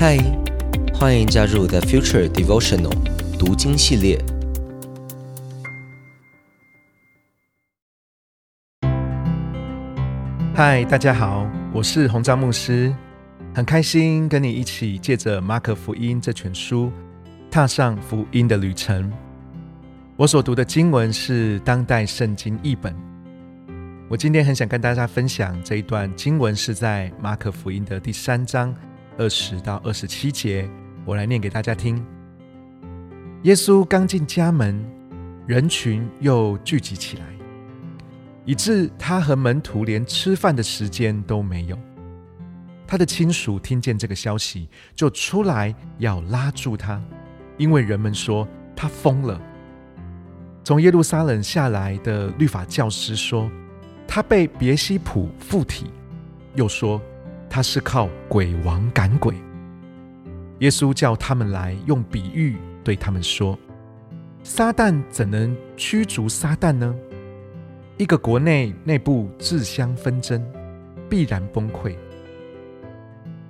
嗨，欢迎加入 The Future Devotional 读经系列。嗨，大家好，我是洪章牧师，很开心跟你一起借着马可福音这卷书，踏上福音的旅程。我所读的经文是当代圣经译本。我今天很想跟大家分享这一段经文，是在马可福音的第三章二十到二十七节。我来念给大家听。耶稣刚进家门，人群又聚集起来。以致他和门徒连吃饭的时间都没有。他的亲属听见这个消息，就出来要拉住他，因为人们说他疯了。从耶路撒冷下来的律法教师说，他被别西卜附体，又说他是靠鬼王赶鬼。耶稣叫他们来，用比喻对他们说：撒旦怎能驱逐撒旦呢？一个国内内部自相纷争，必然崩溃；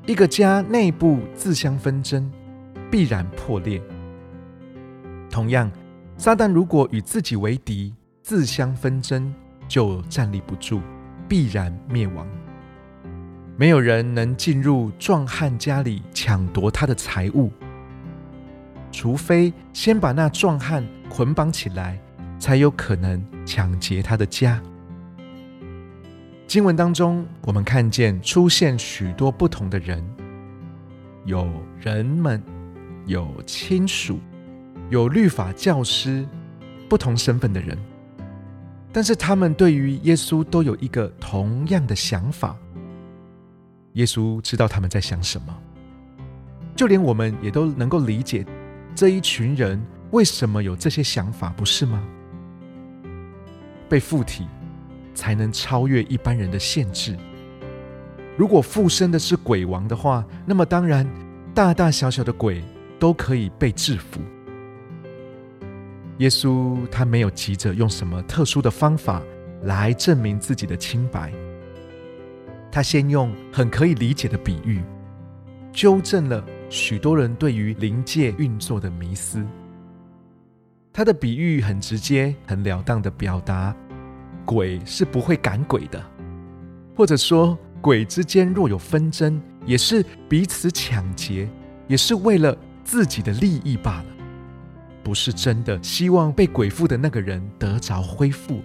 一个家内部自相纷争，必然破裂。同样，撒旦如果与自己为敌，自相纷争，就站立不住，必然灭亡。没有人能进入壮汉家里抢夺他的财物，除非先把那壮汉捆绑起来。才有可能抢劫他的家。经文当中，我们看见出现许多不同的人，有人们，有亲属，有律法教师，不同身份的人，但是他们对于耶稣都有一个同样的想法。耶稣知道他们在想什么，就连我们也都能够理解这一群人为什么有这些想法，不是吗？被附体，才能超越一般人的限制。如果附身的是鬼王的话，那么当然，大大小小的鬼都可以被制服。耶稣他没有急着用什么特殊的方法来证明自己的清白，他先用很可以理解的比喻，纠正了许多人对于灵界运作的迷思。他的比喻很直接、很了当的表达，鬼是不会赶鬼的，或者说鬼之间若有纷争，也是彼此抢劫，也是为了自己的利益罢了，不是真的希望被鬼附的那个人得着恢复。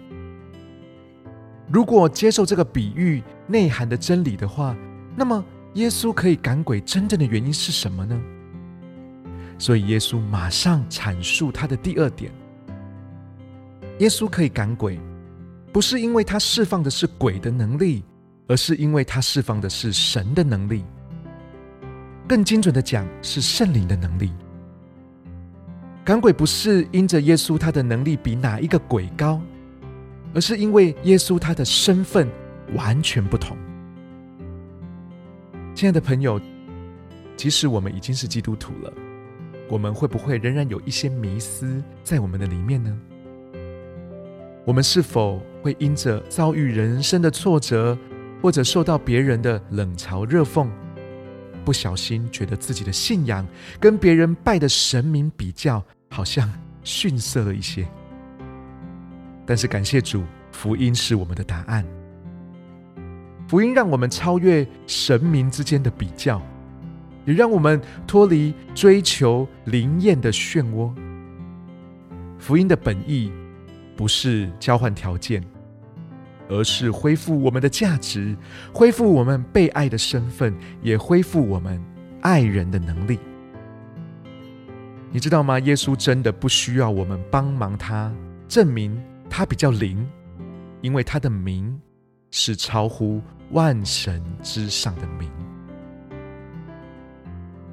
如果接受这个比喻内涵的真理的话，那么耶稣可以赶鬼真正的原因是什么呢？所以耶稣马上阐述他的第二点：耶稣可以赶鬼，不是因为他释放的是鬼的能力，而是因为他释放的是神的能力。更精准的讲，是圣灵的能力。赶鬼不是因着耶稣他的能力比哪一个鬼高，而是因为耶稣他的身份完全不同。亲爱的朋友，即使我们已经是基督徒了。我们会不会仍然有一些迷思在我们的里面呢？我们是否会因着遭遇人生的挫折，或者受到别人的冷嘲热讽，不小心觉得自己的信仰跟别人拜的神明比较，好像逊色了一些？但是感谢主，福音是我们的答案。福音让我们超越神明之间的比较。也让我们脱离追求灵验的漩涡。福音的本意不是交换条件，而是恢复我们的价值，恢复我们被爱的身份，也恢复我们爱人的能力。你知道吗？耶稣真的不需要我们帮忙他证明他比较灵，因为他的名是超乎万神之上的名。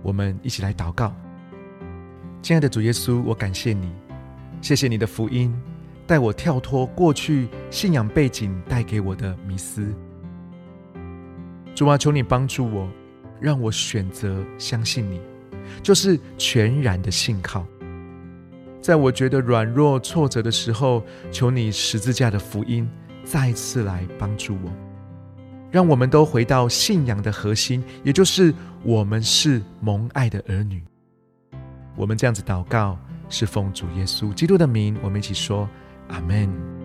我们一起来祷告，亲爱的主耶稣，我感谢你，谢谢你的福音，带我跳脱过去信仰背景带给我的迷思。主啊，求你帮助我，让我选择相信你，就是全然的信靠。在我觉得软弱挫折的时候，求你十字架的福音再次来帮助我。让我们都回到信仰的核心，也就是我们是蒙爱的儿女。我们这样子祷告，是奉主耶稣基督的名，我们一起说阿门。